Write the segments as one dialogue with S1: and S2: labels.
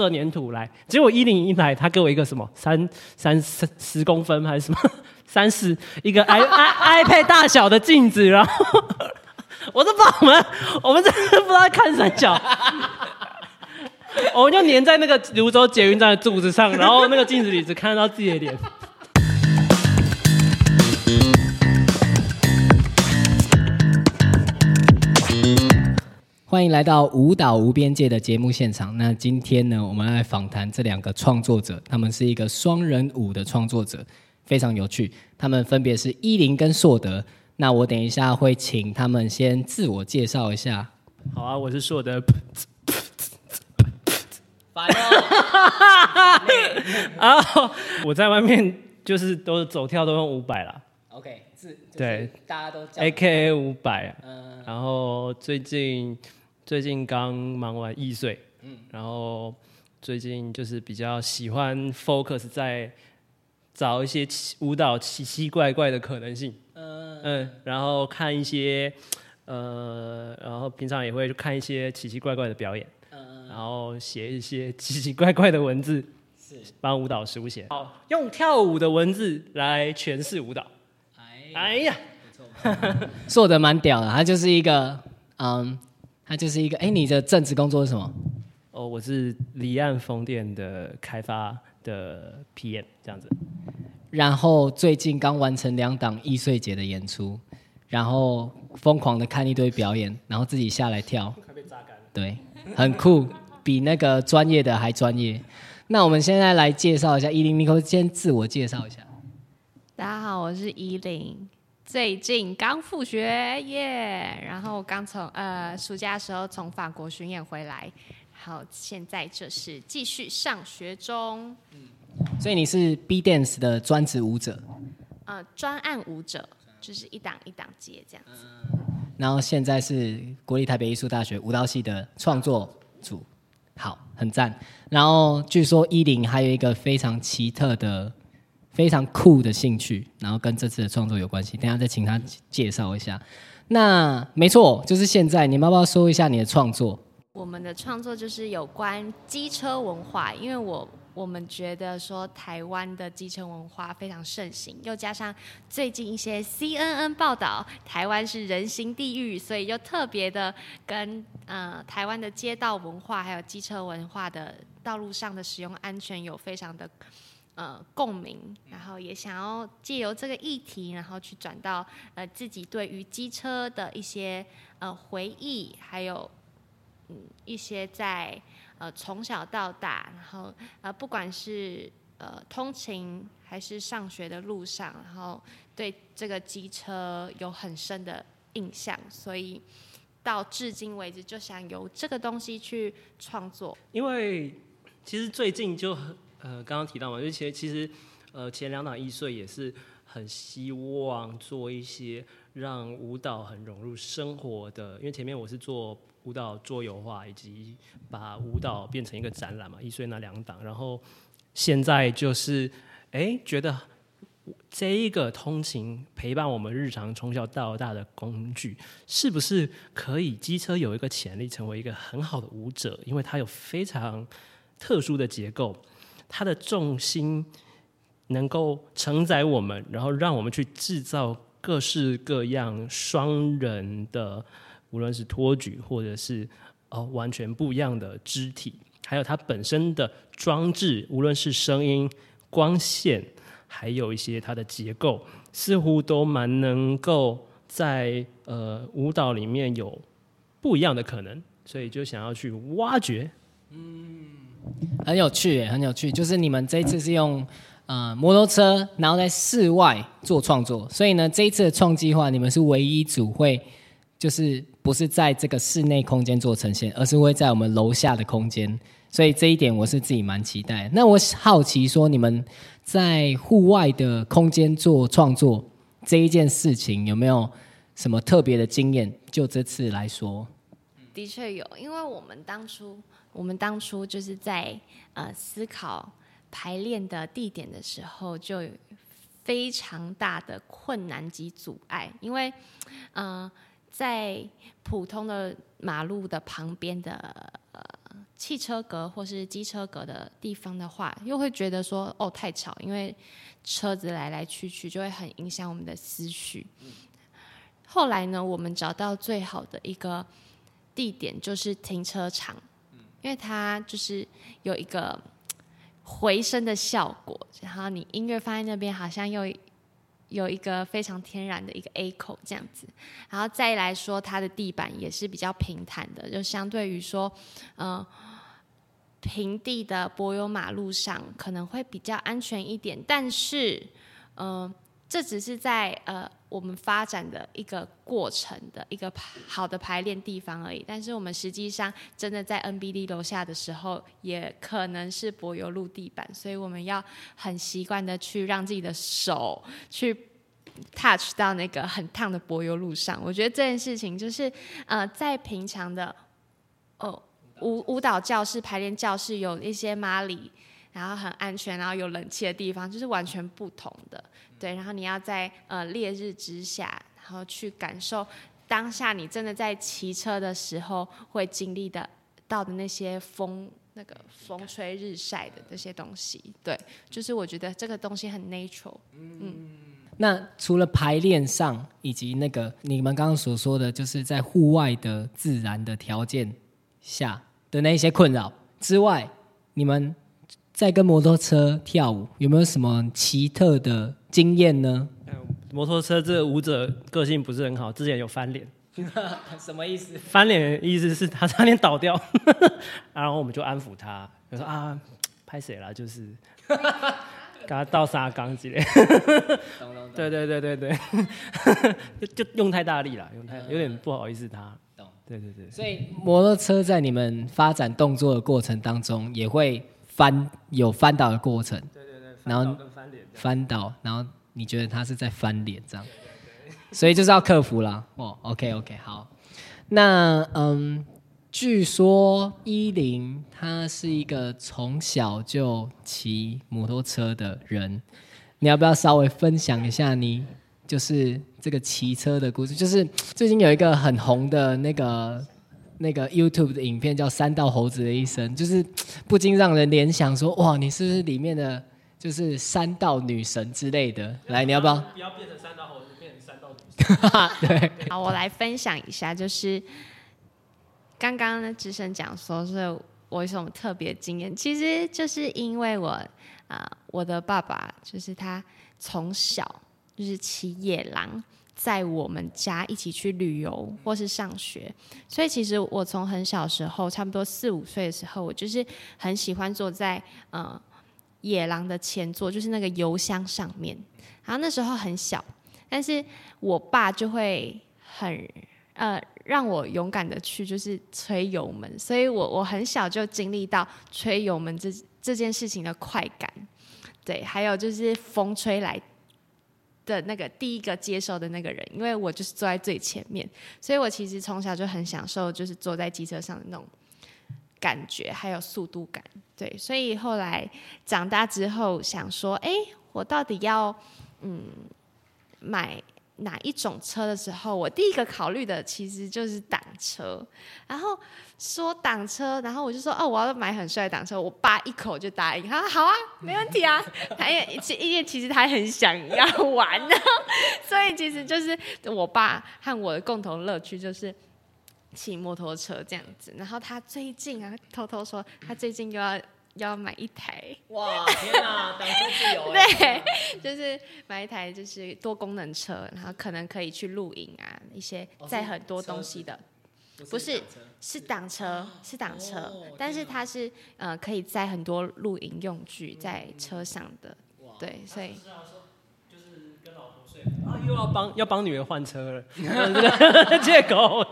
S1: 热粘土来，结果一零一来，他给我一个什么？三三十十公分还是什么？三十一个 i i iPad 大小的镜子，然后我都不知道我们 我们真的不知道在看三角，我们就粘在那个泸州捷运站的柱子上，然后那个镜子里只看得到自己的脸。
S2: 欢迎来到舞蹈无边界的节目现场。那今天呢，我们来访谈这两个创作者，他们是一个双人舞的创作者，非常有趣。他们分别是依林跟硕德。那我等一下会请他们先自我介绍一下。
S1: 好啊，我是硕德。
S2: 烦哦。
S1: 然后我在外面就是都是走跳都用五百啦
S2: OK，是，
S1: 对，
S2: 大家都叫
S1: ，A K A 五百。
S2: 嗯，
S1: 然后最近最近刚忙完易碎，嗯，然后最近就是比较喜欢 focus 在找一些奇舞蹈奇奇怪怪的可能性，
S2: 嗯。
S1: 嗯，然后看一些呃，然后平常也会去看一些奇奇怪怪的表演，
S2: 嗯
S1: 然后写一些奇奇怪怪的文字，
S2: 是，
S1: 帮舞蹈书写，好，用跳舞的文字来诠释舞蹈。
S2: 哎，
S1: 哎呀，
S2: 做的 蛮屌的，他就是一个，嗯，他就是一个，哎，你的正职工作是什么？
S1: 哦，我是离岸风电的开发的 PM 这样子。
S2: 然后最近刚完成两档易碎节的演出，然后疯狂的看一堆表演，然后自己下来跳，
S1: 快被榨干了。
S2: 对，很酷，比那个专业的还专业。那我们现在来介绍一下伊林，你可不可以先自我介绍一下？
S3: 大家好，我是伊林，最近刚复学耶！然后刚从呃暑假的时候从法国巡演回来，好，现在就是继续上学中，
S2: 所以你是 B Dance 的专职舞者，
S3: 呃，专案舞者就是一档一档接这样子。
S2: 然后现在是国立台北艺术大学舞蹈系的创作组，好，很赞。然后据说依林还有一个非常奇特的、非常酷的兴趣，然后跟这次的创作有关系。等下再请他介绍一下。那没错，就是现在，你要不要说一下你的创作？
S3: 我们的创作就是有关机车文化，因为我我们觉得说台湾的机车文化非常盛行，又加上最近一些 CNN 报道台湾是人形地狱，所以就特别的跟呃台湾的街道文化还有机车文化的道路上的使用安全有非常的。呃，共鸣，然后也想要借由这个议题，然后去转到呃自己对于机车的一些呃回忆，还有嗯一些在呃从小到大，然后呃不管是呃通勤还是上学的路上，然后对这个机车有很深的印象，所以到至今为止就想由这个东西去创作。
S1: 因为其实最近就很呃刚刚提到嘛，就其实其实呃前两档易碎也是很希望做一些让舞蹈很融入生活的，因为前面我是做舞蹈桌游化，以及把舞蹈变成一个展览嘛，易碎那两档，然后现在就是哎觉得。这一个通勤陪伴我们日常从小到大的工具，是不是可以机车有一个潜力成为一个很好的舞者？因为它有非常特殊的结构，它的重心能够承载我们，然后让我们去制造各式各样双人的，无论是托举或者是哦完全不一样的肢体，还有它本身的装置，无论是声音、光线，还有一些它的结构，似乎都蛮能够在呃舞蹈里面有不一样的可能，所以就想要去挖掘。
S2: 嗯很有趣，很有趣。就是你们这一次是用呃摩托车，然后在室外做创作，所以呢，这一次的创计划，你们是唯一组会，就是不是在这个室内空间做呈现，而是会在我们楼下的空间。所以这一点我是自己蛮期待。那我好奇说，你们在户外的空间做创作这一件事情，有没有什么特别的经验？就这次来说，
S3: 的确有，因为我们当初，我们当初就是在呃思考排练的地点的时候，就有非常大的困难及阻碍，因为呃在普通的马路的旁边的呃汽车格或是机车格的地方的话，又会觉得说哦太吵，因为车子来来去去就会很影响我们的思绪。后来呢，我们找到最好的一个地点就是停车场，因为它就是有一个回声的效果，然后你音乐放在那边，好像又有一个非常天然的一个 A 口这样子，然后再来说它的地板也是比较平坦的，就相对于说，嗯、平地的柏油马路上可能会比较安全一点，但是，嗯、这只是在呃我们发展的一个过程的一个好的排练地方而已。但是我们实际上真的在 NBD 楼下的时候，也可能是柏油路地板，所以我们要很习惯的去让自己的手去 touch 到那个很烫的柏油路上。我觉得这件事情就是呃，在平常的哦舞舞蹈教室、排练教室有一些马里。然后很安全，然后有冷气的地方，就是完全不同的。对，然后你要在呃烈日之下，然后去感受当下你真的在骑车的时候会经历的到的那些风、那个风吹日晒的那些东西。对，就是我觉得这个东西很 natural。
S2: 嗯那除了排练上，以及那个你们刚刚所说的，就是在户外的自然的条件下的那些困扰之外，你们在跟摩托车跳舞有没有什么奇特的经验呢？
S1: 摩托车这个舞者个性不是很好，之前有翻脸，
S2: 什么意思？
S1: 翻脸的意思是他差点倒掉，然后我们就安抚他，就说啊，拍谁啦，就是 给他倒沙缸之类。对对对对对，就就用太大力了，用太有点不好意思他。
S2: 懂
S1: 对对对，
S2: 所以摩托车在你们发展动作的过程当中，也会翻有翻倒的过程，
S1: 对对对，
S2: 然后
S1: 翻倒跟翻脸
S2: 翻倒，然后你觉得他是在翻脸这样，所以就是要克服啦。哦，OK OK，好。那嗯，据说依林他是一个从小就骑摩托车的人，你要不要稍微分享一下你就是这个骑车的故事？就是最近有一个很红的那个。那个 YouTube 的影片叫《三道猴子的一生》，就是不禁让人联想说：哇，你是不是里面的就是三道女神之类的？来，你要不要？
S1: 不要变成三道猴子，变成三道女神。
S2: 对，
S3: 好，我来分享一下，就是刚刚呢，智深讲说是我有什么特别经验，其实就是因为我啊、我的爸爸就是他从小就是骑野狼。在我们家一起去旅游或是上学，所以其实我从很小时候，差不多四五岁的时候，我就是很喜欢坐在呃野狼的前座，就是那个油箱上面。然后那时候很小，但是我爸就会很呃让我勇敢的去就是吹油门，所以我我很小就经历到吹油门这这件事情的快感，对，还有就是风吹来的那个第一个接受的那个人，因为我就是坐在最前面，所以我其实从小就很享受就是坐在机车上的那种感觉，还有速度感，对，所以后来长大之后想说，哎，我到底要嗯买哪一种车的时候，我第一个考虑的其实就是挡车。然后说挡车，然后我就说哦，我要买很帅的挡车。我爸一口就答应，他说好啊，没问题啊。他也其因为其实他很想要玩呢，所以其实就是我爸和我的共同乐趣就是。骑摩托车这样子，然后他最近啊，偷偷说他最近又要要买一台，
S2: 哇，天哪，挡车自由
S3: 对，就是买一台就是多功能车，然后可能可以去露营啊，一些载很多东西的，不是是挡车，是挡车，
S2: 哦
S3: 但是它是呃可以载很多露营用具在车上的，对，所以
S1: 啊，又要帮 要帮女儿换车了，这个借口。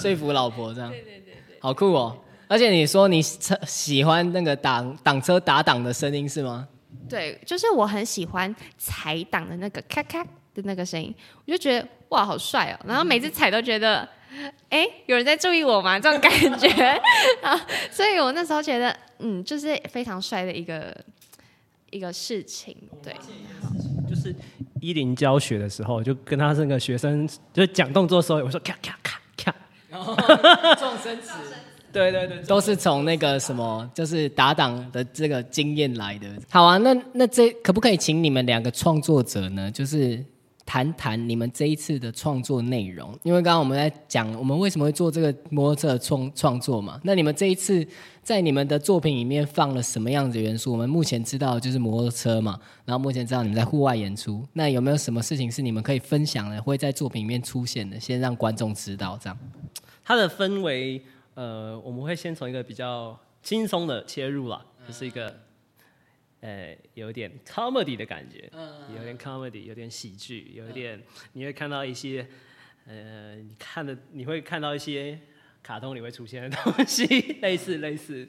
S2: 说服老婆这样，对对对对，好酷哦！而且你说你车喜欢那个挡挡车打挡的声音是吗？
S3: 对，就是我很喜欢踩档的那个咔咔的那个声音，我就觉得哇好帅哦，然后每次踩都觉得。哎，有人在注意我吗？这种感觉啊，所以我那时候觉得，嗯，就是非常帅的一个一个事情，对。
S1: 就是依林教学的时候，就跟他那个学生就是讲动作的时候，我说咔咔咔咔，
S2: 撞生词，
S1: 对对对，
S2: 都是从那个什么，就是打档的这个经验来的。好啊，那那这可不可以请你们两个创作者呢？就是谈谈你们这一次的创作内容，因为刚刚我们在讲我们为什么会做这个摩托车创创作嘛。那你们这一次在你们的作品里面放了什么样子的元素？我们目前知道就是摩托车嘛，然后目前知道你们在户外演出，那有没有什么事情是你们可以分享的，会在作品里面出现的？先让观众知道这样。
S1: 它的氛围，呃，我们会先从一个比较轻松的切入啦，就是一个，呃，有点 comedy 的感觉，有点 comedy，有点喜剧，有一点你会看到一些，呃，你看的你会看到一些卡通里会出现的东西，类似类似，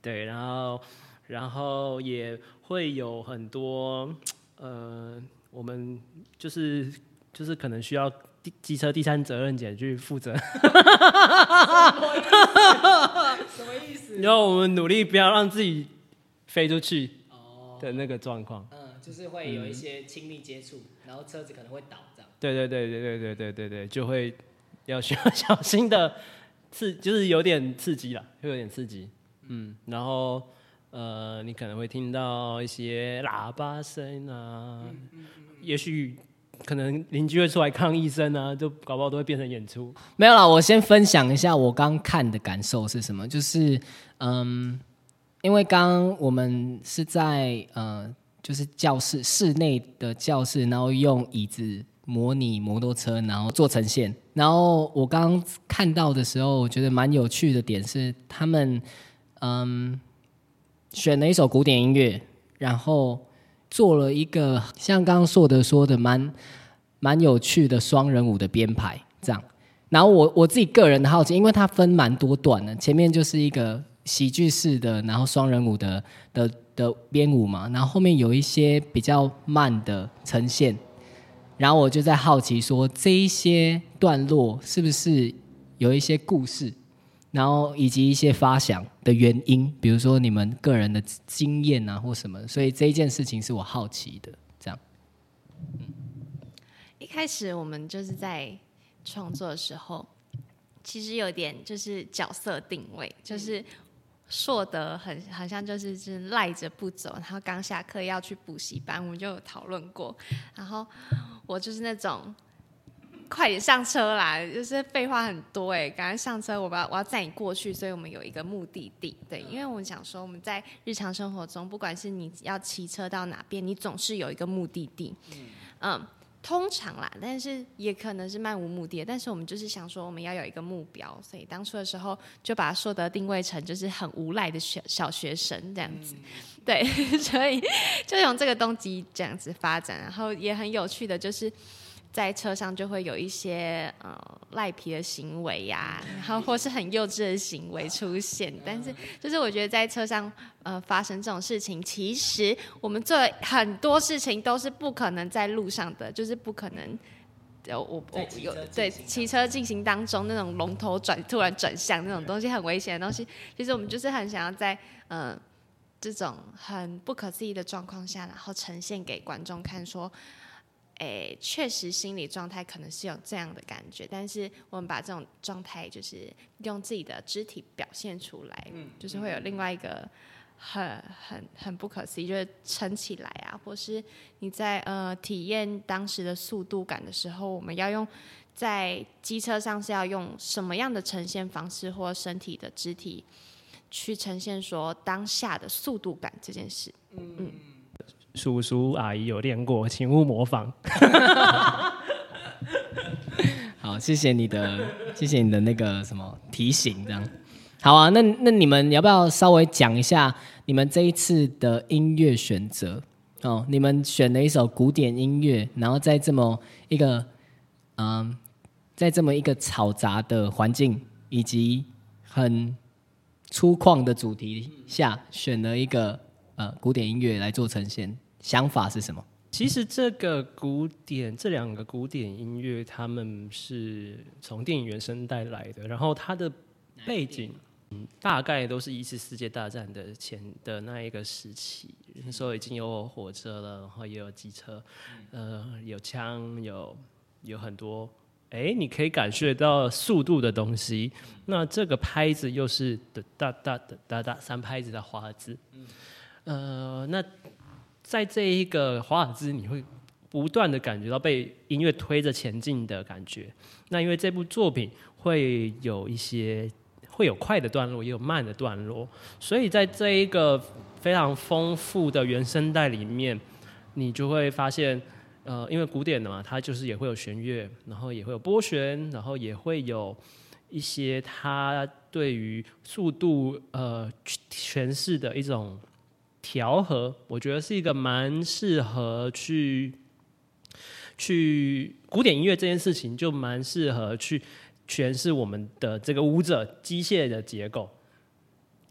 S1: 对，然后然后也会有很多，呃，我们就是就是可能需要。机车第三责任检去负责，
S2: 什么意思？
S1: 然后我们努力不要让自己飞出去的那个状况。
S2: 嗯，就是会有一些亲密接触，然后车子可能会倒这样。
S1: 对对对对对对对对对，就会要需要小心的刺，就是有点刺激了，会有点刺激。嗯，然后呃，你可能会听到一些喇叭声啊，也许。可能邻居会出来抗议声啊，就搞不好都会变成演出。
S2: 没有啦，我先分享一下我刚看的感受是什么，就是嗯，因为刚我们是在呃，就是教室室内的教室，然后用椅子模拟摩托车，然后做呈现。然后我刚看到的时候，我觉得蛮有趣的点是，他们嗯选了一首古典音乐，然后。做了一个像刚刚硕德说的蛮蛮有趣的双人舞的编排，这样。然后我我自己个人的好奇，因为它分蛮多段的，前面就是一个喜剧式的，然后双人舞的的的编舞嘛，然后后面有一些比较慢的呈现。然后我就在好奇说，这一些段落是不是有一些故事？然后以及一些发想的原因，比如说你们个人的经验啊，或什么，所以这一件事情是我好奇的。这样，
S3: 嗯，一开始我们就是在创作的时候，其实有点就是角色定位，就是硕德很好像就是是赖着不走，然后刚下课要去补习班，我们就有讨论过。然后我就是那种。快点上车啦！就是废话很多哎，赶快上车，我要我要载你过去，所以我们有一个目的地。对，因为我们想说，我们在日常生活中，不管是你要骑车到哪边，你总是有一个目的地。嗯，通常啦，但是也可能是漫无目的。但是我们就是想说，我们要有一个目标，所以当初的时候就把硕德定位成就是很无赖的小小学生这样子。对，所以就用这个动机这样子发展，然后也很有趣的就是。在车上就会有一些呃赖皮的行为呀，然后或是很幼稚的行为出现。但是就是我觉得在车上呃发生这种事情，其实我们做很多事情都是不可能在路上的，就是不可能。我我有对骑车进行当中那种龙头转突然转向那种东西很危险的东西。其实我们就是很想要在嗯这种很不可思议的状况下，然后呈现给观众看说。诶，确实心理状态可能是有这样的感觉，但是我们把这种状态就是用自己的肢体表现出来，嗯，就是会有另外一个很很很不可思议，就是撑起来啊，或是你在呃体验当时的速度感的时候，我们要用在机车上是要用什么样的呈现方式或身体的肢体去呈现说当下的速度感这件事，嗯嗯。
S1: 叔叔阿姨有练过，请勿模仿。
S2: 好，谢谢你的，谢谢你的那个什么提醒，这样。好啊，那那你们要不要稍微讲一下你们这一次的音乐选择？哦，你们选了一首古典音乐，然后在这么一个嗯，在这么一个嘈杂的环境以及很粗犷的主题下，选了一个呃古典音乐来做呈现。想法是什么？
S1: 其实这个古典，这两个古典音乐，他们是从电影原声带来的。然后它的背景，嗯，大概都是一次世界大战的前的那一个时期。那时候已经有火车了，然后也有机车，呃，有枪，有有很多哎，你可以感觉到速度的东西。那这个拍子又是的哒哒哒哒三拍子的华尔兹。呃，那在这一个华尔兹，你会不断的感觉到被音乐推着前进的感觉。那因为这部作品会有一些会有快的段落，也有慢的段落，所以在这一个非常丰富的原声带里面，你就会发现。呃，因为古典的嘛，它就是也会有弦乐，然后也会有拨弦，然后也会有一些它对于速度呃诠释的一种调和，我觉得是一个蛮适合去去古典音乐这件事情，就蛮适合去诠释我们的这个舞者机械的结构，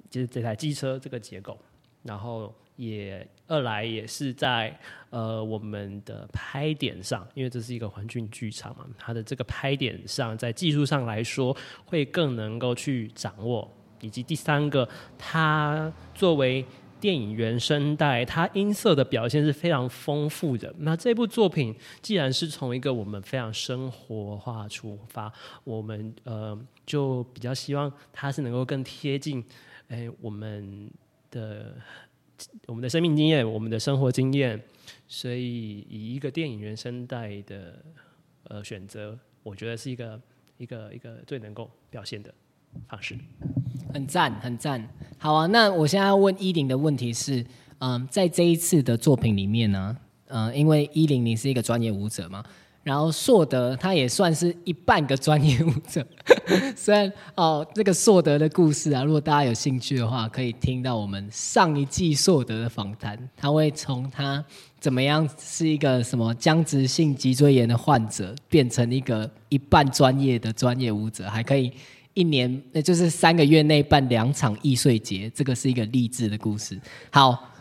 S1: 就是这台机车这个结构，然后。也二来也是在呃我们的拍点上，因为这是一个环境剧场嘛，它的这个拍点上，在技术上来说会更能够去掌握，以及第三个，它作为电影原声带，它音色的表现是非常丰富的。那这部作品既然是从一个我们非常生活化出发，我们呃就比较希望它是能够更贴近哎我们的。我们的生命经验，我们的生活经验，所以以一个电影原声带的呃选择，我觉得是一个一个一个最能够表现的方式。
S2: 很赞，很赞。好啊，那我现在要问依林的问题是，嗯，在这一次的作品里面呢，嗯，因为依林你是一个专业舞者嘛。然后硕德他也算是一半个专业舞者，虽然哦，这个硕德的故事啊，如果大家有兴趣的话，可以听到我们上一季硕德的访谈，他会从他怎么样是一个什么僵直性脊椎炎的患者，变成一个一半专业的专业舞者，还可以一年，那就是三个月内办两场易碎节，这个是一个励志的故事。好。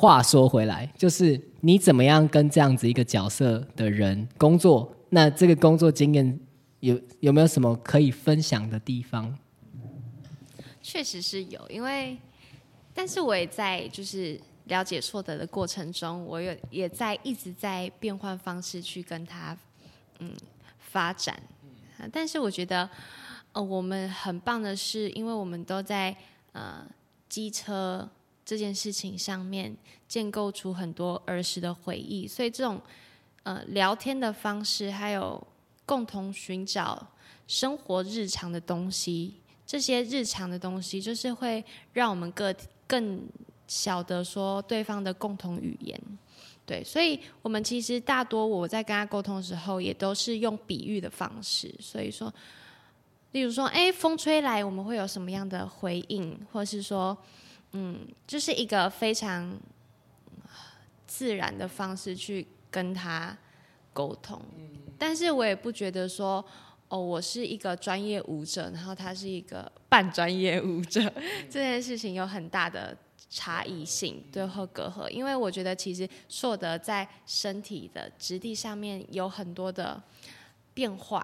S2: 话说回来，就是你怎么样跟这样子一个角色的人工作？那这个工作经验有有没有什么可以分享的地方？
S3: 确实是有，因为但是我也在就是了解错德的过程中，我有也在一直在变换方式去跟他嗯发展。但是我觉得我们很棒的是，因为我们都在呃机车。这件事情上面建构出很多儿时的回忆，所以这种呃聊天的方式，还有共同寻找生活日常的东西，这些日常的东西，就是会让我们个更晓得说对方的共同语言。对，所以我们其实大多我在跟他沟通的时候，也都是用比喻的方式。所以说，例如说，哎，风吹来，我们会有什么样的回应，或是说。嗯，就是一个非常自然的方式去跟他沟通，但是我也不觉得说，哦，我是一个专业舞者，然后他是一个半专业舞者，这件事情有很大的差异性，对和隔阂。因为我觉得其实硕德在身体的质地上面有很多的变化，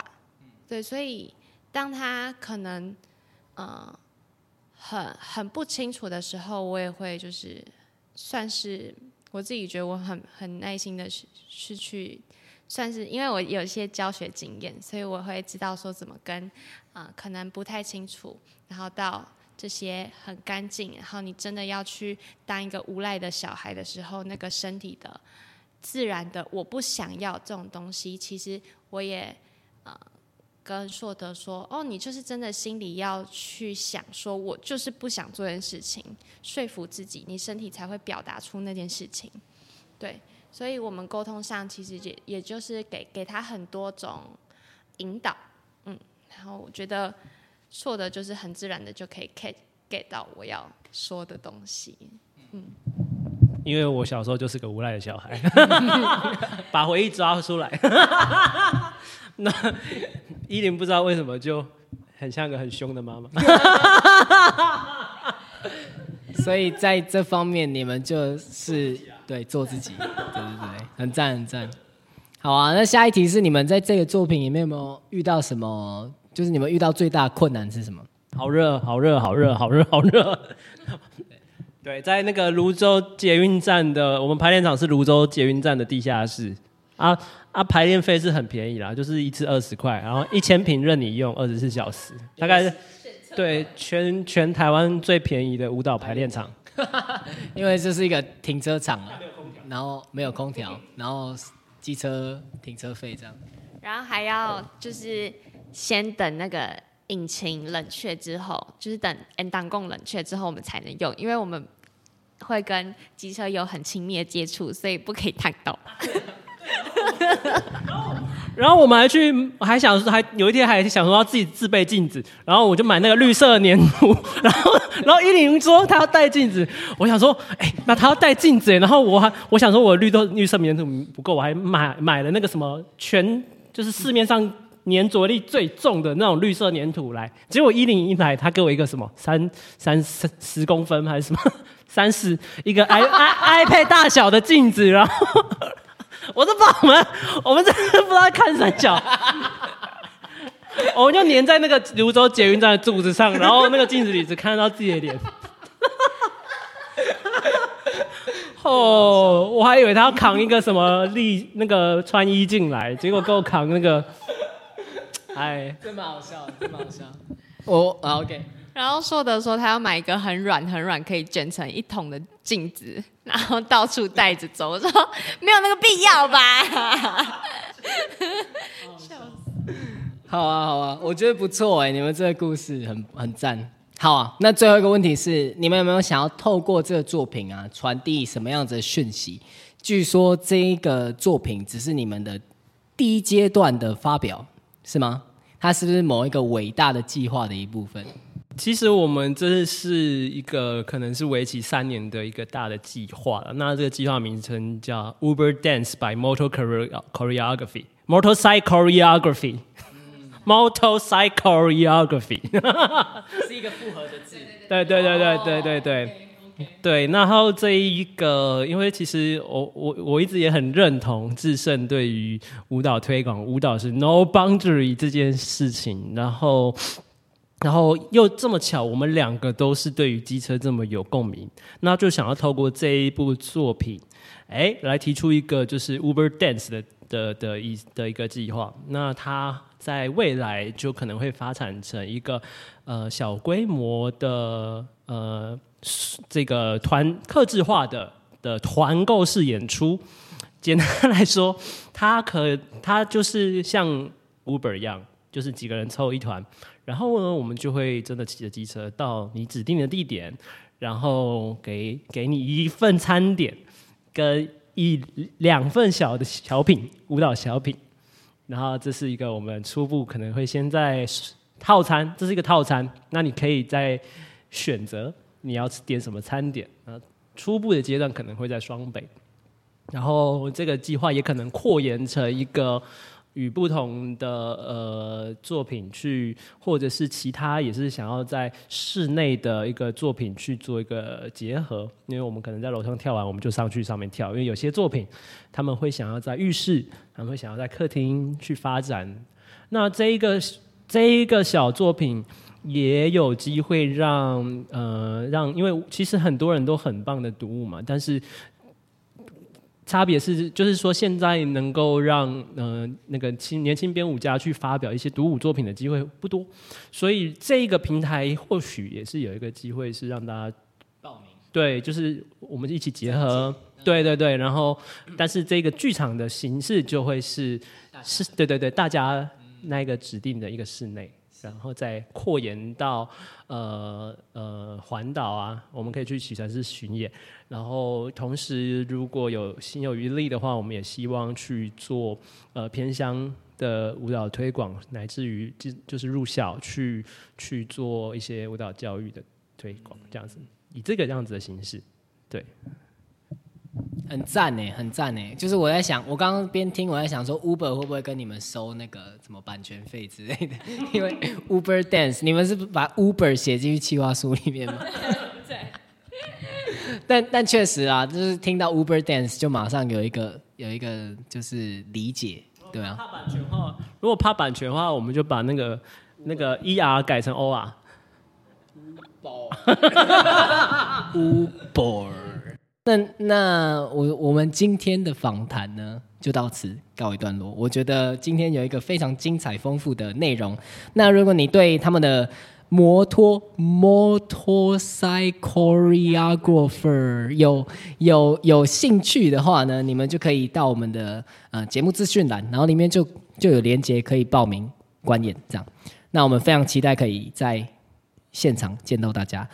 S3: 对，所以当他可能，嗯。很很不清楚的时候，我也会就是算是我自己觉得我很很耐心的是是去算是因为我有一些教学经验，所以我会知道说怎么跟啊可能不太清楚，然后到这些很干净，然后你真的要去当一个无赖的小孩的时候，那个身体的自然的我不想要这种东西，其实我也啊。跟硕德说：“哦，你就是真的心里要去想，说我就是不想做这件事情，说服自己，你身体才会表达出那件事情。对，所以我们沟通上其实也也就是给给他很多种引导，嗯，然后我觉得硕德就是很自然的就可以 get get 到我要说的东西，嗯，
S1: 因为我小时候就是个无赖的小孩，把回忆抓出来。”那依林不知道为什么就很像个很凶的妈妈，
S2: 所以在这方面你们就是对做自己，对对对，很赞很赞。好啊，那下一题是你们在这个作品里面有没有遇到什么？就是你们遇到最大的困难是什么？
S1: 好热，好热，好热，好热，好热。对，在那个泸州捷运站的，我们排练场是泸州捷运站的地下室。啊啊，排练费是很便宜啦，就是一次二十块，然后 一千平任你用二十四小时，大概是对全全台湾最便宜的舞蹈排练场。
S2: 因为这是一个停车场啊，然后没有空调，然后机车停车费这样。
S3: 然后还要就是先等那个引擎冷却之后，就是等 N 档供冷却之后，我们才能用，因为我们会跟机车有很亲密的接触，所以不可以烫到。
S1: 然后我们还去，还想说，还有一天还想说要自己自备镜子，然后我就买那个绿色的粘土，然后然后依林说他要带镜子，我想说，哎，那他要带镜子，然后我还我想说我绿豆绿色粘土不够，我还买买了那个什么全就是市面上粘着力最重的那种绿色粘土来，结果依林一来，他给我一个什么三三十十公分还是什么三十一个 i i iPad 大小的镜子，然后。我都把我们，我们真的不知道看三角，我们就粘在那个泸州捷运站的柱子上，然后那个镜子里只看得到自己的脸。哦，我还以为他要扛一个什么立那个穿衣进来，结果给我扛那个，
S2: 哎，真蛮好笑，真蛮好笑。我啊，OK。
S3: 然后硕德说他要买一个很软很软可以卷成一桶的镜子，然后到处带着走。我说没有那个必要吧。
S2: 笑死。好啊好啊，我觉得不错哎，你们这个故事很很赞。好啊，那最后一个问题是，你们有没有想要透过这个作品啊，传递什么样子的讯息？据说这一个作品只是你们的第一阶段的发表，是吗？它是不是某一个伟大的计划的一部分？
S1: 其实我们这是一个可能是为期三年的一个大的计划了。那这个计划名称叫 Uber Dance by Motorcory Choreography，Motorcycle Choreography，Motorcycle Choreography，
S2: 是一个复合的字。
S1: 对对对对对对对对。然后这一个，因为其实我我我一直也很认同智胜对于舞蹈推广，舞蹈是 No Boundary 这件事情。然后。然后又这么巧，我们两个都是对于机车这么有共鸣，那就想要透过这一部作品，哎，来提出一个就是 Uber Dance 的的的一的一个计划。那它在未来就可能会发展成一个呃小规模的呃这个团克制化的的团购式演出。简单来说，它可它就是像 Uber 一样，就是几个人凑一团。然后呢，我们就会真的骑着机车到你指定的地点，然后给给你一份餐点，跟一两份小的小品舞蹈小品。然后这是一个我们初步可能会先在套餐，这是一个套餐，那你可以在选择你要点什么餐点。啊，初步的阶段可能会在双北，然后这个计划也可能扩延成一个。与不同的呃作品去，或者是其他也是想要在室内的一个作品去做一个结合，因为我们可能在楼上跳完，我们就上去上面跳，因为有些作品他们会想要在浴室，他们会想要在客厅去发展。那这一个这一个小作品也有机会让呃让，因为其实很多人都很棒的读物嘛，但是。差别是，就是说现在能够让呃那个青年轻编舞家去发表一些独舞作品的机会不多，所以这个平台或许也是有一个机会是让大家
S2: 报名。
S1: 对，就是我们一起结合，对对对，然后但是这个剧场的形式就会是是，对对对，大家那个指定的一个室内。然后再扩延到呃呃环岛啊，我们可以去取城市巡演。然后同时，如果有心有余力的话，我们也希望去做呃偏乡的舞蹈推广，乃至于就就是入校去去做一些舞蹈教育的推广，这样子以这个样子的形式，对。
S2: 很赞呢，很赞呢。就是我在想，我刚刚边听，我在想说，Uber 会不会跟你们收那个什么版权费之类的？因为 Uber Dance，你们是把 Uber 写进去企划书里面吗？对。但但确实啊，就是听到 Uber Dance 就马上有一个有一个就是理解，对啊。
S1: 怕版权话，如果怕版权的话，我们就把那个那个 ER 改成 OR。
S2: Uber。那那我我们今天的访谈呢，就到此告一段落。我觉得今天有一个非常精彩丰富的内容。那如果你对他们的摩托 motorcycleographer 有有有兴趣的话呢，你们就可以到我们的呃节目资讯栏，然后里面就就有连接可以报名观演这样。那我们非常期待可以在现场见到大家。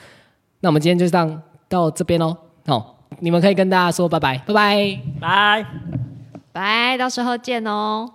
S2: 那我们今天就这样到这边喽，好。你们可以跟大家说拜拜拜拜。
S1: 拜。
S3: 拜到时候见哦。